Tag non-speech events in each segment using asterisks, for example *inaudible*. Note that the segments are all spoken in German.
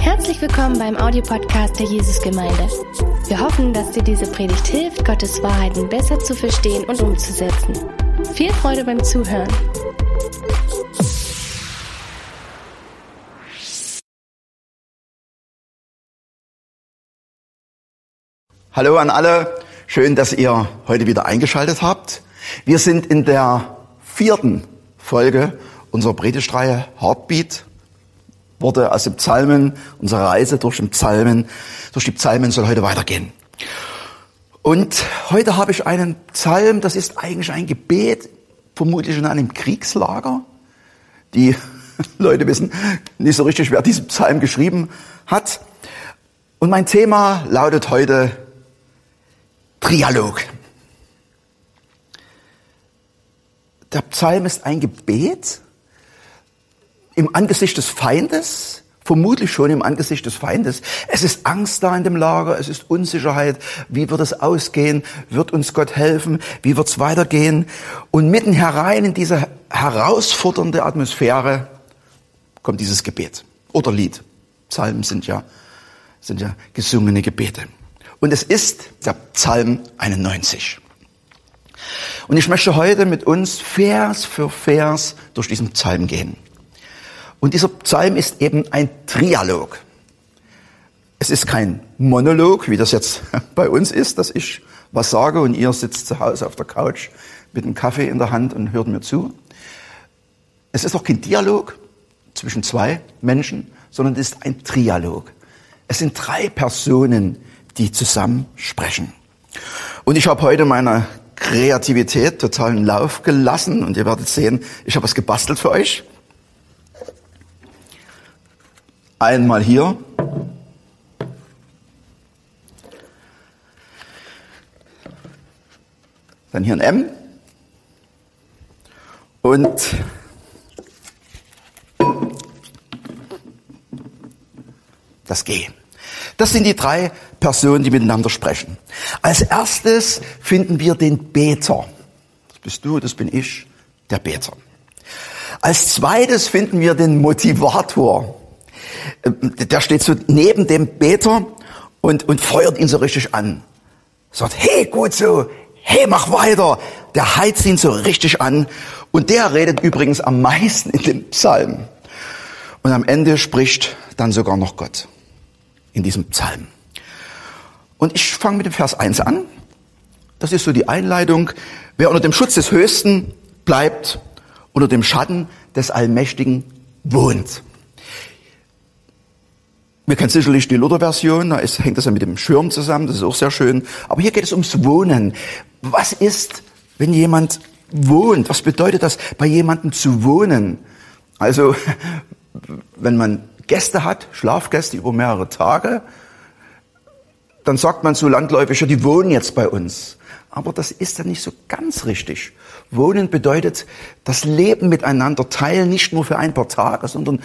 Herzlich willkommen beim Audiopodcast der Jesusgemeinde. Wir hoffen, dass dir diese Predigt hilft, Gottes Wahrheiten besser zu verstehen und umzusetzen. Viel Freude beim Zuhören. Hallo an alle, schön, dass ihr heute wieder eingeschaltet habt. Wir sind in der vierten Folge unserer Predigtreihe Heartbeat. Worte aus den Psalmen, unsere Reise durch den Psalmen, durch die Psalmen soll heute weitergehen. Und heute habe ich einen Psalm, das ist eigentlich ein Gebet, vermutlich in einem Kriegslager. Die *laughs* Leute wissen nicht so richtig, wer diesen Psalm geschrieben hat. Und mein Thema lautet heute Trialog. Der Psalm ist ein Gebet im Angesicht des Feindes, vermutlich schon im Angesicht des Feindes. Es ist Angst da in dem Lager, es ist Unsicherheit. Wie wird es ausgehen? Wird uns Gott helfen? Wie wird es weitergehen? Und mitten herein in diese herausfordernde Atmosphäre kommt dieses Gebet oder Lied. Psalmen sind ja, sind ja gesungene Gebete. Und es ist der Psalm 91. Und ich möchte heute mit uns Vers für Vers durch diesen Psalm gehen. Und dieser Psalm ist eben ein Trialog. Es ist kein Monolog, wie das jetzt *laughs* bei uns ist, dass ich was sage und ihr sitzt zu Hause auf der Couch mit einem Kaffee in der Hand und hört mir zu. Es ist auch kein Dialog zwischen zwei Menschen, sondern es ist ein Trialog. Es sind drei Personen, die zusammen sprechen. Und ich habe heute meine Kreativität totalen Lauf gelassen und ihr werdet sehen, ich habe was gebastelt für euch. Einmal hier. Dann hier ein M. Und das G. Das sind die drei Personen, die miteinander sprechen. Als erstes finden wir den Beter. Das bist du, das bin ich, der Beter. Als zweites finden wir den Motivator. Ähm, der steht so neben dem Beter und, und feuert ihn so richtig an. Sagt, hey, gut so, hey, mach weiter. Der heizt ihn so richtig an. Und der redet übrigens am meisten in dem Psalm. Und am Ende spricht dann sogar noch Gott in diesem Psalm. Und ich fange mit dem Vers 1 an. Das ist so die Einleitung. Wer unter dem Schutz des Höchsten bleibt, unter dem Schatten des Allmächtigen wohnt. Wir kennen sicherlich die Luther-Version, da ist, hängt das ja mit dem Schirm zusammen, das ist auch sehr schön. Aber hier geht es ums Wohnen. Was ist, wenn jemand wohnt? Was bedeutet das, bei jemandem zu wohnen? Also, *laughs* wenn man Gäste hat, Schlafgäste über mehrere Tage, dann sagt man so landläufig, ja, die wohnen jetzt bei uns. Aber das ist ja nicht so ganz richtig. Wohnen bedeutet das Leben miteinander teilen, nicht nur für ein paar Tage, sondern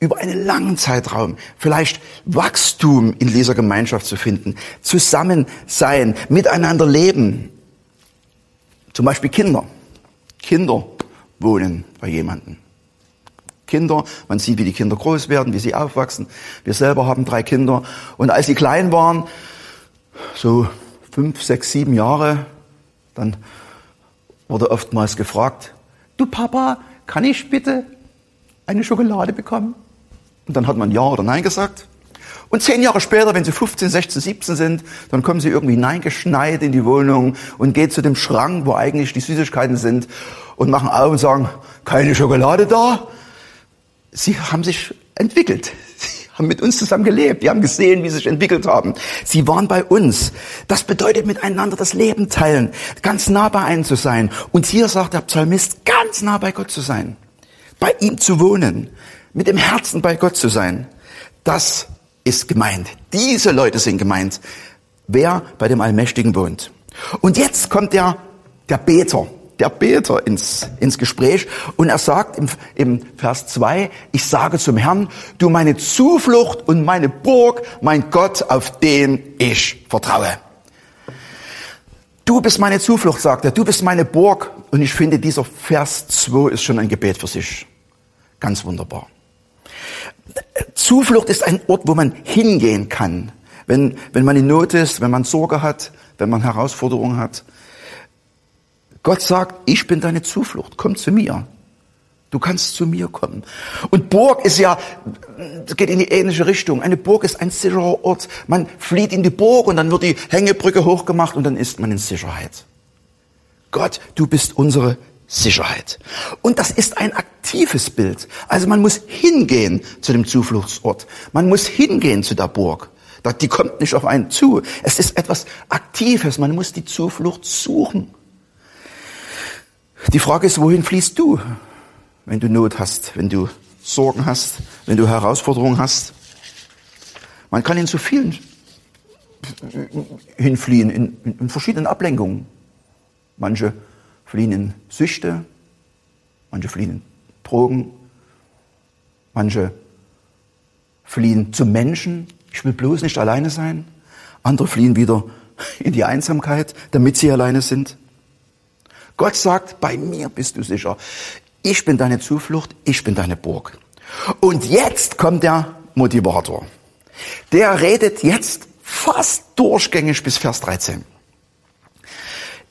über einen langen Zeitraum. Vielleicht Wachstum in dieser Gemeinschaft zu finden, zusammen sein, miteinander leben. Zum Beispiel Kinder. Kinder wohnen bei jemandem. Kinder. Man sieht, wie die Kinder groß werden, wie sie aufwachsen. Wir selber haben drei Kinder. Und als sie klein waren, so fünf, sechs, sieben Jahre, dann wurde oftmals gefragt, du Papa, kann ich bitte eine Schokolade bekommen? Und dann hat man Ja oder Nein gesagt. Und zehn Jahre später, wenn sie 15, 16, 17 sind, dann kommen sie irgendwie hineingeschneit in die Wohnung und gehen zu dem Schrank, wo eigentlich die Süßigkeiten sind und machen auf und sagen, keine Schokolade da? sie haben sich entwickelt. Haben mit uns zusammen gelebt. Die haben gesehen, wie sie sich entwickelt haben. Sie waren bei uns. Das bedeutet miteinander das Leben teilen, ganz nah bei einem zu sein. Und hier sagt der Psalmist, ganz nah bei Gott zu sein, bei ihm zu wohnen, mit dem Herzen bei Gott zu sein. Das ist gemeint. Diese Leute sind gemeint. Wer bei dem Allmächtigen wohnt. Und jetzt kommt der, der Beter der Beter ins, ins Gespräch und er sagt im, im Vers 2, ich sage zum Herrn, du meine Zuflucht und meine Burg, mein Gott, auf den ich vertraue. Du bist meine Zuflucht, sagt er, du bist meine Burg. Und ich finde, dieser Vers 2 ist schon ein Gebet für sich. Ganz wunderbar. Zuflucht ist ein Ort, wo man hingehen kann. Wenn, wenn man in Not ist, wenn man Sorge hat, wenn man Herausforderungen hat. Gott sagt, ich bin deine Zuflucht, komm zu mir. Du kannst zu mir kommen. Und Burg ist ja, geht in die ähnliche Richtung. Eine Burg ist ein sicherer Ort. Man flieht in die Burg und dann wird die Hängebrücke hochgemacht und dann ist man in Sicherheit. Gott, du bist unsere Sicherheit. Und das ist ein aktives Bild. Also man muss hingehen zu dem Zufluchtsort. Man muss hingehen zu der Burg. Die kommt nicht auf einen zu. Es ist etwas Aktives. Man muss die Zuflucht suchen. Die Frage ist, wohin fließt du? wenn du Not hast, wenn du Sorgen hast, wenn du Herausforderungen hast. Man kann in so vielen hinfliehen, in, in verschiedenen Ablenkungen. Manche fliehen in Süchte, manche fliehen in Drogen, manche fliehen zu Menschen. Ich will bloß nicht alleine sein. Andere fliehen wieder in die Einsamkeit, damit sie alleine sind. Gott sagt, bei mir bist du sicher. Ich bin deine Zuflucht, ich bin deine Burg. Und jetzt kommt der Motivator. Der redet jetzt fast durchgängig bis Vers 13.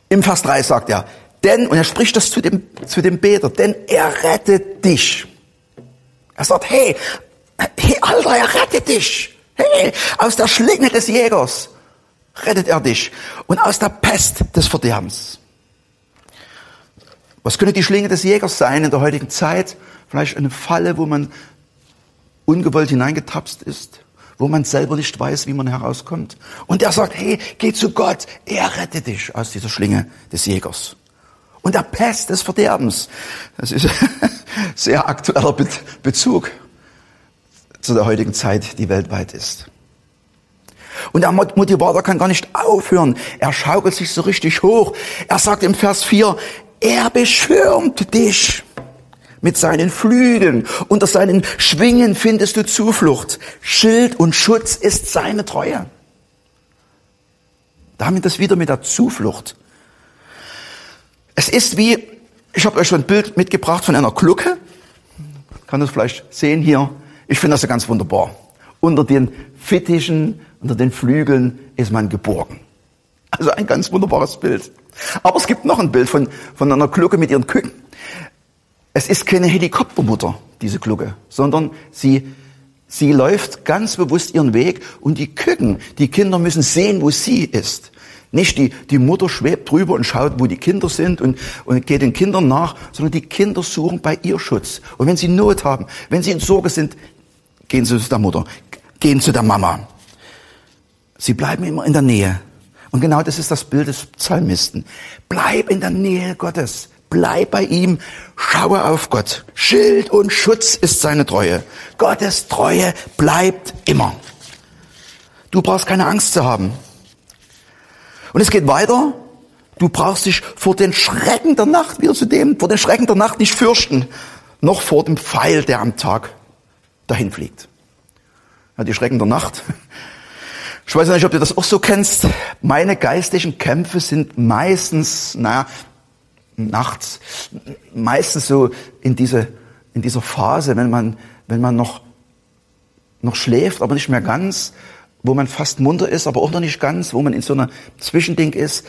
Im Vers 3 sagt er, denn, und er spricht das zu dem, zu dem Beter, denn er rettet dich. Er sagt, hey, hey, Alter, er rettet dich. Hey, aus der Schlinge des Jägers rettet er dich und aus der Pest des Verderbens. Was könnte die Schlinge des Jägers sein in der heutigen Zeit? Vielleicht eine Falle, wo man ungewollt hineingetapst ist, wo man selber nicht weiß, wie man herauskommt. Und er sagt, hey, geh zu Gott, er rettet dich aus dieser Schlinge des Jägers. Und der Pest des Verderbens. Das ist *laughs* sehr aktueller Bezug zu der heutigen Zeit, die weltweit ist. Und der Motivator kann gar nicht aufhören. Er schaukelt sich so richtig hoch. Er sagt im Vers 4, er beschirmt dich. Mit seinen Flügeln, unter seinen Schwingen findest du Zuflucht. Schild und Schutz ist seine Treue. Damit das wieder mit der Zuflucht. Es ist wie, ich habe euch schon ein Bild mitgebracht von einer Glucke. Kann das vielleicht sehen hier. Ich finde das ja ganz wunderbar. Unter den Fittichen, unter den Flügeln ist man geborgen. Also ein ganz wunderbares Bild. Aber es gibt noch ein Bild von, von einer Glucke mit ihren Küken. Es ist keine Helikoptermutter, diese Glucke, sondern sie, sie läuft ganz bewusst ihren Weg und die Küken, die Kinder müssen sehen, wo sie ist. Nicht die, die Mutter schwebt drüber und schaut, wo die Kinder sind und, und geht den Kindern nach, sondern die Kinder suchen bei ihr Schutz. Und wenn sie Not haben, wenn sie in Sorge sind, gehen sie zu der Mutter, gehen zu der Mama. Sie bleiben immer in der Nähe. Und genau das ist das Bild des Psalmisten. Bleib in der Nähe Gottes. Bleib bei ihm. Schaue auf Gott. Schild und Schutz ist seine Treue. Gottes Treue bleibt immer. Du brauchst keine Angst zu haben. Und es geht weiter. Du brauchst dich vor den Schrecken der Nacht, wieder zu dem, vor den Schrecken der Nacht nicht fürchten, noch vor dem Pfeil, der am Tag dahin fliegt. Ja, die Schrecken der Nacht, ich weiß nicht, ob du das auch so kennst. Meine geistlichen Kämpfe sind meistens, naja, nachts, meistens so in, diese, in dieser Phase, wenn man, wenn man noch, noch schläft, aber nicht mehr ganz, wo man fast munter ist, aber auch noch nicht ganz, wo man in so einer Zwischending ist,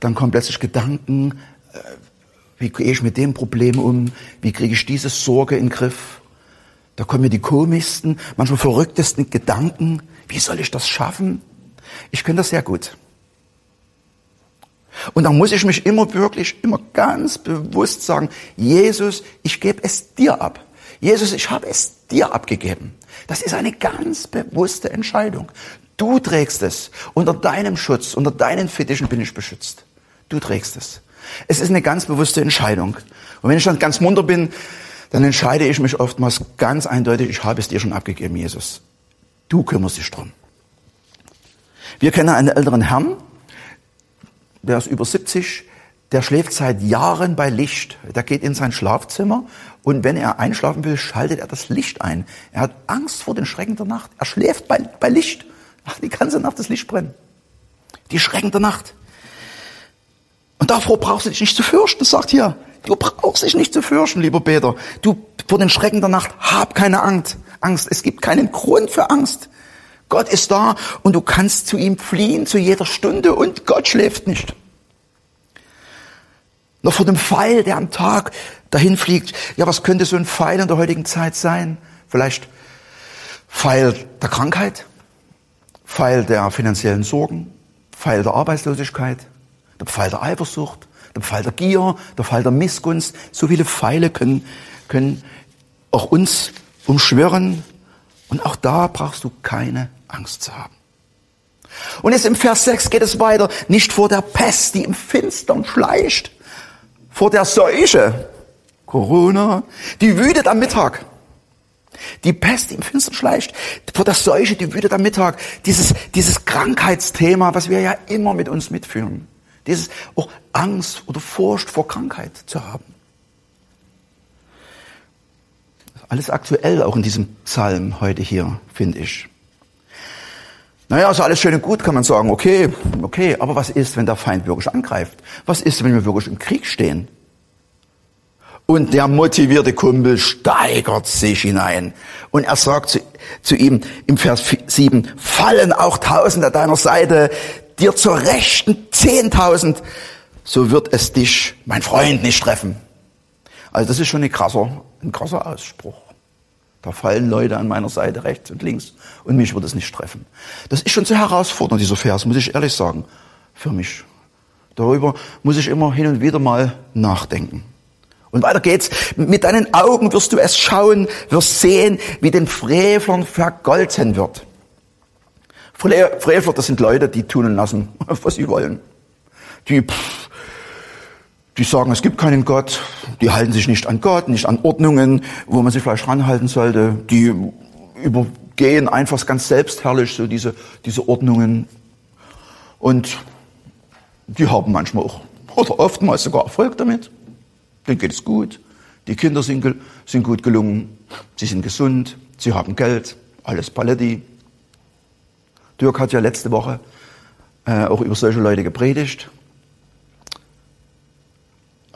dann kommen plötzlich Gedanken, äh, wie gehe ich mit dem Problem um, wie kriege ich diese Sorge in den Griff. Da kommen mir die komischsten, manchmal verrücktesten Gedanken, wie soll ich das schaffen? Ich kann das sehr gut. Und da muss ich mich immer wirklich, immer ganz bewusst sagen, Jesus, ich gebe es dir ab. Jesus, ich habe es dir abgegeben. Das ist eine ganz bewusste Entscheidung. Du trägst es. Unter deinem Schutz, unter deinen Fittichen bin ich beschützt. Du trägst es. Es ist eine ganz bewusste Entscheidung. Und wenn ich dann ganz munter bin, dann entscheide ich mich oftmals ganz eindeutig, ich habe es dir schon abgegeben, Jesus. Du kümmerst dich drum. Wir kennen einen älteren Herrn, der ist über 70, der schläft seit Jahren bei Licht. Der geht in sein Schlafzimmer und wenn er einschlafen will, schaltet er das Licht ein. Er hat Angst vor den Schrecken der Nacht. Er schläft bei, bei Licht. Ach, die ganze Nacht das Licht brennen. Die Schrecken der Nacht. Und davor brauchst du dich nicht zu fürchten, sagt hier. Du brauchst dich nicht zu fürchten, lieber Peter. Du vor den Schrecken der Nacht hab keine Angst. Angst. Es gibt keinen Grund für Angst. Gott ist da und du kannst zu ihm fliehen zu jeder Stunde und Gott schläft nicht. Noch vor dem Pfeil, der am Tag dahin fliegt. Ja, was könnte so ein Pfeil in der heutigen Zeit sein? Vielleicht Pfeil der Krankheit, Pfeil der finanziellen Sorgen, Pfeil der Arbeitslosigkeit, der Pfeil der Eifersucht, der Pfeil der Gier, der Pfeil der Missgunst. So viele Pfeile können, können auch uns umschwirren. Und auch da brauchst du keine Angst zu haben. Und jetzt im Vers 6 geht es weiter. Nicht vor der Pest, die im Finstern schleicht. Vor der Seuche. Corona. Die wütet am Mittag. Die Pest, die im Finstern schleicht. Vor der Seuche, die wütet am Mittag. Dieses, dieses Krankheitsthema, was wir ja immer mit uns mitführen. Dieses auch Angst oder Furcht vor Krankheit zu haben. Alles aktuell auch in diesem Psalm heute hier, finde ich. Naja, ist alles schön und gut, kann man sagen. Okay, okay, aber was ist, wenn der Feind wirklich angreift? Was ist, wenn wir wirklich im Krieg stehen? Und der motivierte Kumpel steigert sich hinein. Und er sagt zu, zu ihm im Vers 7, fallen auch Tausend an deiner Seite, dir zur Rechten Zehntausend, so wird es dich, mein Freund, nicht treffen. Also das ist schon ein krasser, ein krasser Ausspruch. Da fallen Leute an meiner Seite rechts und links und mich wird es nicht treffen. Das ist schon sehr herausfordernd, dieser Vers, muss ich ehrlich sagen, für mich. Darüber muss ich immer hin und wieder mal nachdenken. Und weiter geht's. Mit deinen Augen wirst du es schauen, wirst sehen, wie den Frevlern vergolten wird. Frevler, das sind Leute, die tun und lassen, *laughs* was sie wollen. Die, pff, die sagen, es gibt keinen Gott, die halten sich nicht an Gott, nicht an Ordnungen, wo man sich vielleicht ranhalten sollte. Die übergehen einfach ganz selbstherrlich so diese, diese Ordnungen. Und die haben manchmal auch, oder oftmals sogar Erfolg damit. Denen geht es gut. Die Kinder sind, sind gut gelungen. Sie sind gesund. Sie haben Geld. Alles Paletti. Dirk hat ja letzte Woche äh, auch über solche Leute gepredigt.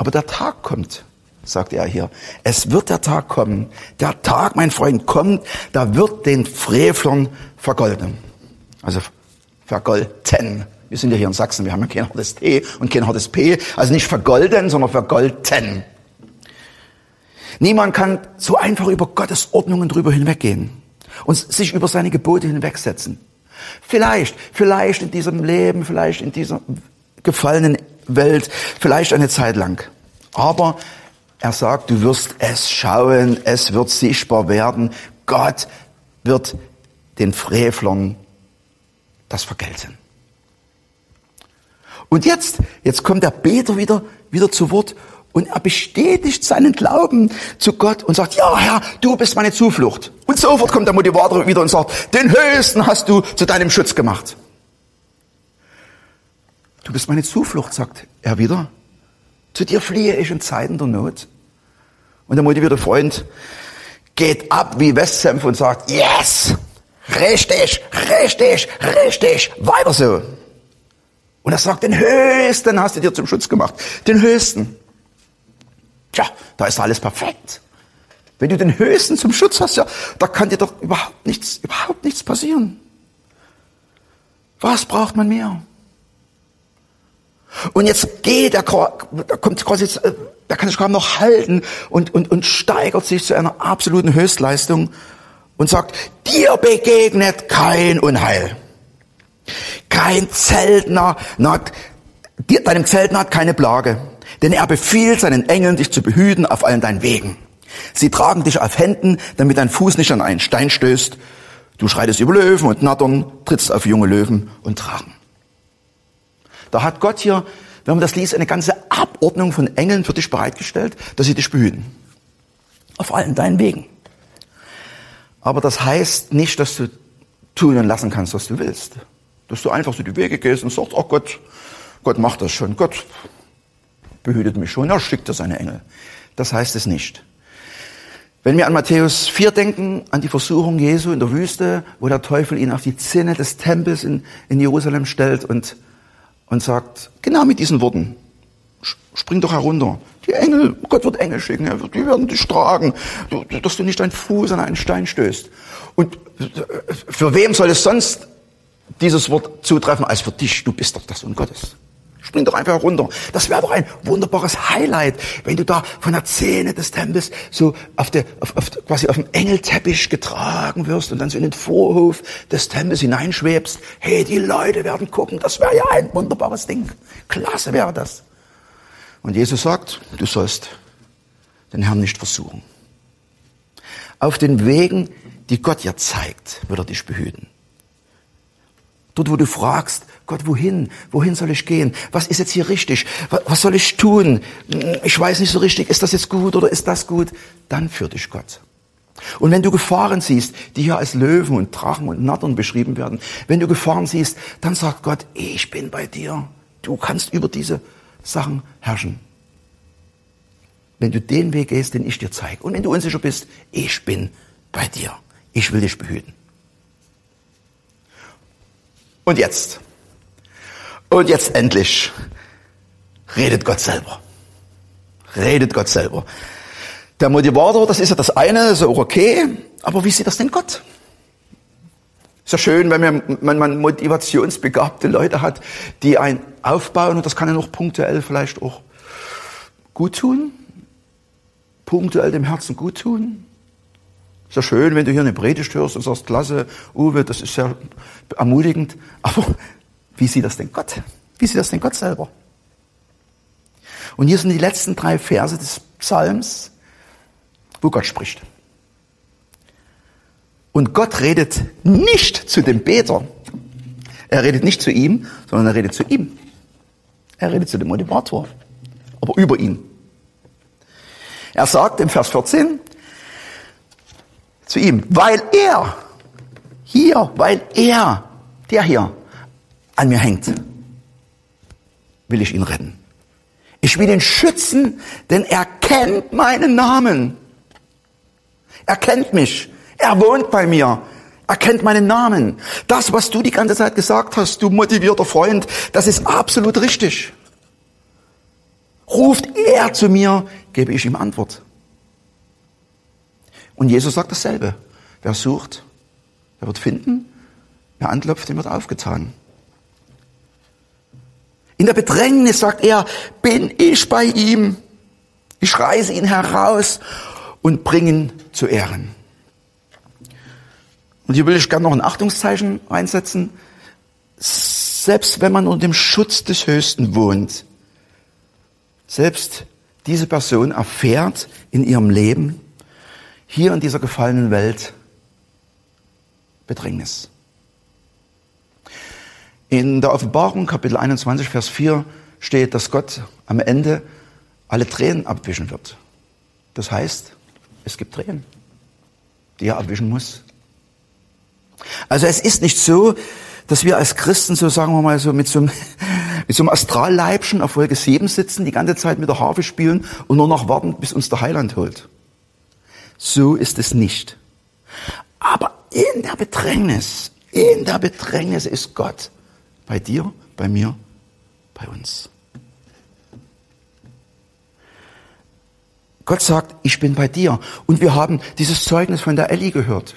Aber der Tag kommt, sagt er hier. Es wird der Tag kommen. Der Tag, mein Freund, kommt, da wird den Frevlern vergolden. Also vergolten. Wir sind ja hier in Sachsen, wir haben ja kein hartes T und kein hartes P. Also nicht vergolden, sondern vergolten. Niemand kann so einfach über Gottes Ordnungen drüber hinweggehen und sich über seine Gebote hinwegsetzen. Vielleicht, vielleicht in diesem Leben, vielleicht in dieser gefallenen Welt, vielleicht eine Zeit lang. Aber er sagt, du wirst es schauen, es wird sichtbar werden. Gott wird den Frevlern das vergelten. Und jetzt, jetzt kommt der Beter wieder, wieder zu Wort und er bestätigt seinen Glauben zu Gott und sagt, ja Herr, du bist meine Zuflucht. Und sofort kommt der Motivator wieder und sagt, den Höchsten hast du zu deinem Schutz gemacht. Du bist meine Zuflucht, sagt er wieder. Zu dir fliehe ich in Zeiten der Not. Und der motivierte Freund geht ab wie Westsenf und sagt, yes, richtig, richtig, richtig, weiter so. Und er sagt, den Höchsten hast du dir zum Schutz gemacht. Den Höchsten. Tja, da ist alles perfekt. Wenn du den Höchsten zum Schutz hast, ja, da kann dir doch überhaupt nichts, überhaupt nichts passieren. Was braucht man mehr? Und jetzt geht er, da kommt quasi, äh, er kann sich kaum noch halten und, und, und steigert sich zu einer absoluten Höchstleistung und sagt, dir begegnet kein Unheil. Kein Zeltner, deinem Zeltner hat keine Plage. Denn er befiehlt seinen Engeln, dich zu behüten auf allen deinen Wegen. Sie tragen dich auf Händen, damit dein Fuß nicht an einen Stein stößt. Du schreitest über Löwen und Nattern, trittst auf junge Löwen und Drachen. Da hat Gott hier, wenn man das liest, eine ganze Abordnung von Engeln für dich bereitgestellt, dass sie dich behüten. Auf allen deinen Wegen. Aber das heißt nicht, dass du tun und lassen kannst, was du willst. Dass du einfach so die Wege gehst und sagst, oh Gott, Gott macht das schon. Gott behütet mich schon, er schickt seine Engel. Das heißt es nicht. Wenn wir an Matthäus 4 denken, an die Versuchung Jesu in der Wüste, wo der Teufel ihn auf die Zinne des Tempels in, in Jerusalem stellt und, und sagt, genau mit diesen Worten, spring doch herunter. Die Engel, Gott wird Engel schicken, die werden dich tragen, dass du nicht deinen Fuß an einen Stein stößt. Und für wem soll es sonst dieses Wort zutreffen als für dich? Du bist doch das Sohn Gottes. Spring doch einfach runter. Das wäre doch ein wunderbares Highlight, wenn du da von der Szene des Tempels so auf der, auf, auf, quasi auf dem Engelteppich getragen wirst und dann so in den Vorhof des Tempels hineinschwebst. Hey, die Leute werden gucken. Das wäre ja ein wunderbares Ding. Klasse wäre das. Und Jesus sagt, du sollst den Herrn nicht versuchen. Auf den Wegen, die Gott dir zeigt, wird er dich behüten. Dort, wo du fragst, Gott, wohin? Wohin soll ich gehen? Was ist jetzt hier richtig? Was soll ich tun? Ich weiß nicht so richtig, ist das jetzt gut oder ist das gut? Dann führt dich Gott. Und wenn du Gefahren siehst, die hier als Löwen und Drachen und Nattern beschrieben werden, wenn du Gefahren siehst, dann sagt Gott, ich bin bei dir. Du kannst über diese Sachen herrschen. Wenn du den Weg gehst, den ich dir zeige. Und wenn du unsicher bist, ich bin bei dir. Ich will dich behüten. Und jetzt. Und jetzt endlich redet Gott selber. Redet Gott selber. Der Motivator, das ist ja das eine, ist auch okay. Aber wie sieht das denn Gott? Ist ja schön, wenn man, man motivationsbegabte Leute hat, die einen aufbauen und das kann ja noch punktuell vielleicht auch gut tun. Punktuell dem Herzen gut tun. Ist ja schön, wenn du hier eine Predigt hörst und sagst, klasse, Uwe, das ist sehr ermutigend. Aber wie sieht das denn Gott? Wie sieht das denn Gott selber? Und hier sind die letzten drei Verse des Psalms, wo Gott spricht. Und Gott redet nicht zu dem Beter. Er redet nicht zu ihm, sondern er redet zu ihm. Er redet zu dem Motivator, aber über ihn. Er sagt im Vers 14 zu ihm, weil er hier, weil er, der hier, an mir hängt, will ich ihn retten. Ich will ihn schützen, denn er kennt meinen Namen. Er kennt mich. Er wohnt bei mir. Er kennt meinen Namen. Das, was du die ganze Zeit gesagt hast, du motivierter Freund, das ist absolut richtig. Ruft er zu mir, gebe ich ihm Antwort. Und Jesus sagt dasselbe. Wer sucht, der wird finden. Wer anklopft, dem wird aufgetan. In der Bedrängnis sagt er, bin ich bei ihm. Ich reiße ihn heraus und bringe ihn zu Ehren. Und hier will ich gerne noch ein Achtungszeichen einsetzen. Selbst wenn man unter dem Schutz des Höchsten wohnt, selbst diese Person erfährt in ihrem Leben, hier in dieser gefallenen Welt, Bedrängnis. In der Offenbarung, Kapitel 21, Vers 4, steht, dass Gott am Ende alle Tränen abwischen wird. Das heißt, es gibt Tränen, die er abwischen muss. Also es ist nicht so, dass wir als Christen so, sagen wir mal, so mit so einem, *laughs* mit so einem Astralleibchen auf Wolke 7 sitzen, die ganze Zeit mit der Harfe spielen und nur noch warten, bis uns der Heiland holt. So ist es nicht. Aber in der Bedrängnis, in der Bedrängnis ist Gott bei dir, bei mir, bei uns. Gott sagt, ich bin bei dir. Und wir haben dieses Zeugnis von der Ellie gehört.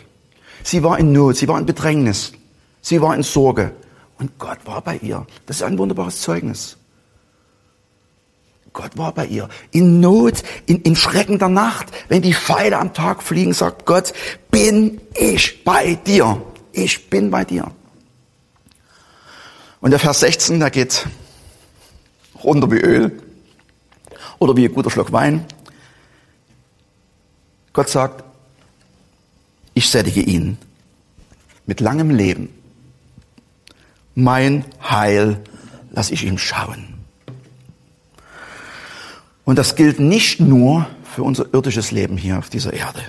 Sie war in Not, sie war in Bedrängnis, sie war in Sorge. Und Gott war bei ihr. Das ist ein wunderbares Zeugnis. Gott war bei ihr. In Not, in, in Schrecken der Nacht, wenn die Pfeile am Tag fliegen, sagt Gott, bin ich bei dir. Ich bin bei dir. Und der Vers 16, der geht runter wie Öl oder wie ein guter Schluck Wein. Gott sagt, ich sättige ihn mit langem Leben. Mein Heil lasse ich ihm schauen. Und das gilt nicht nur für unser irdisches Leben hier auf dieser Erde.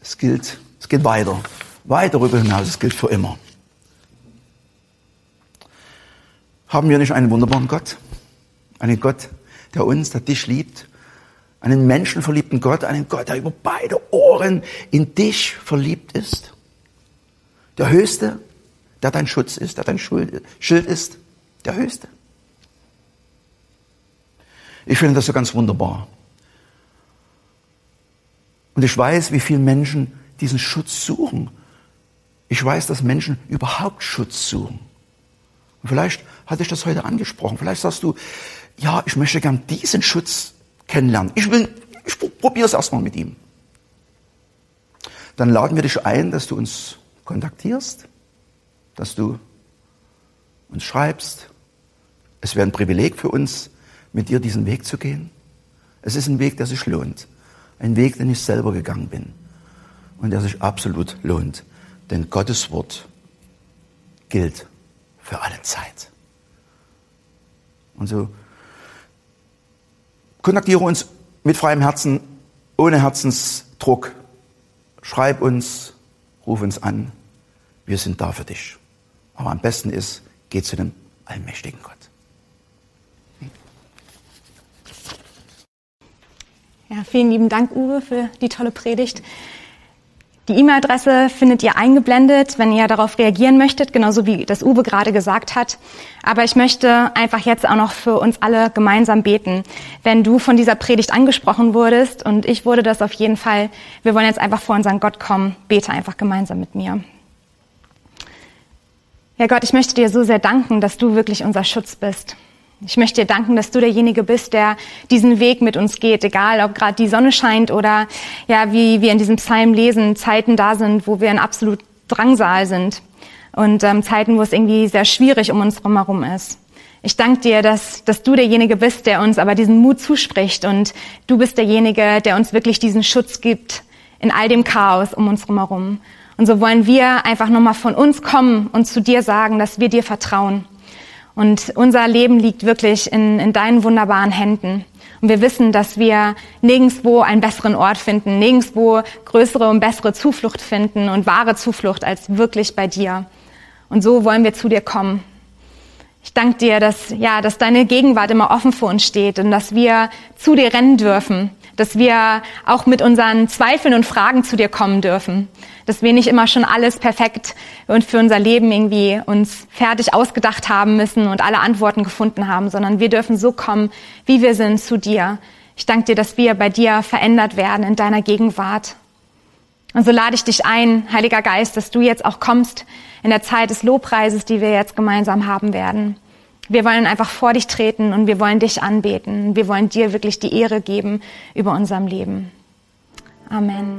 Es gilt, es geht weiter, weit darüber hinaus, es gilt für immer. Haben wir nicht einen wunderbaren Gott? Einen Gott, der uns, der dich liebt, einen menschenverliebten Gott, einen Gott, der über beide Ohren in dich verliebt ist. Der Höchste, der dein Schutz ist, der dein Schild ist, der Höchste. Ich finde das so ganz wunderbar. Und ich weiß, wie viele Menschen diesen Schutz suchen. Ich weiß, dass Menschen überhaupt Schutz suchen. Und vielleicht hatte ich das heute angesprochen. Vielleicht sagst du, ja, ich möchte gern diesen Schutz kennenlernen. Ich ich probiere es erstmal mit ihm. Dann laden wir dich ein, dass du uns kontaktierst, dass du uns schreibst. Es wäre ein Privileg für uns, mit dir diesen Weg zu gehen. Es ist ein Weg, der sich lohnt. Ein Weg, den ich selber gegangen bin. Und der sich absolut lohnt. Denn Gottes Wort gilt für alle Zeit. Und so kontaktiere uns mit freiem Herzen, ohne Herzensdruck. Schreib uns, ruf uns an. Wir sind da für dich. Aber am besten ist, geh zu dem allmächtigen Gott. Ja, vielen lieben Dank, Uwe, für die tolle Predigt. Die E-Mail-Adresse findet ihr eingeblendet, wenn ihr darauf reagieren möchtet, genauso wie das Uwe gerade gesagt hat. Aber ich möchte einfach jetzt auch noch für uns alle gemeinsam beten. Wenn du von dieser Predigt angesprochen wurdest und ich wurde das auf jeden Fall, wir wollen jetzt einfach vor unseren Gott kommen, bete einfach gemeinsam mit mir. Ja Gott, ich möchte dir so sehr danken, dass du wirklich unser Schutz bist. Ich möchte dir danken, dass du derjenige bist, der diesen Weg mit uns geht, egal ob gerade die Sonne scheint oder ja, wie wir in diesem Psalm lesen, Zeiten da sind, wo wir in absolut Drangsal sind und ähm, Zeiten, wo es irgendwie sehr schwierig um uns herum ist. Ich danke dir, dass, dass du derjenige bist, der uns aber diesen Mut zuspricht und du bist derjenige, der uns wirklich diesen Schutz gibt in all dem Chaos um uns herum. Und so wollen wir einfach nochmal von uns kommen und zu dir sagen, dass wir dir vertrauen und unser Leben liegt wirklich in, in deinen wunderbaren Händen. Und wir wissen, dass wir nirgendswo einen besseren Ort finden, nirgendswo größere und bessere Zuflucht finden und wahre Zuflucht als wirklich bei dir. Und so wollen wir zu dir kommen. Ich danke dir, dass, ja, dass deine Gegenwart immer offen vor uns steht und dass wir zu dir rennen dürfen dass wir auch mit unseren Zweifeln und Fragen zu dir kommen dürfen, dass wir nicht immer schon alles perfekt und für unser Leben irgendwie uns fertig ausgedacht haben müssen und alle Antworten gefunden haben, sondern wir dürfen so kommen, wie wir sind, zu dir. Ich danke dir, dass wir bei dir verändert werden in deiner Gegenwart. Und so lade ich dich ein, Heiliger Geist, dass du jetzt auch kommst in der Zeit des Lobpreises, die wir jetzt gemeinsam haben werden. Wir wollen einfach vor dich treten und wir wollen dich anbeten. Wir wollen dir wirklich die Ehre geben über unserem Leben. Amen.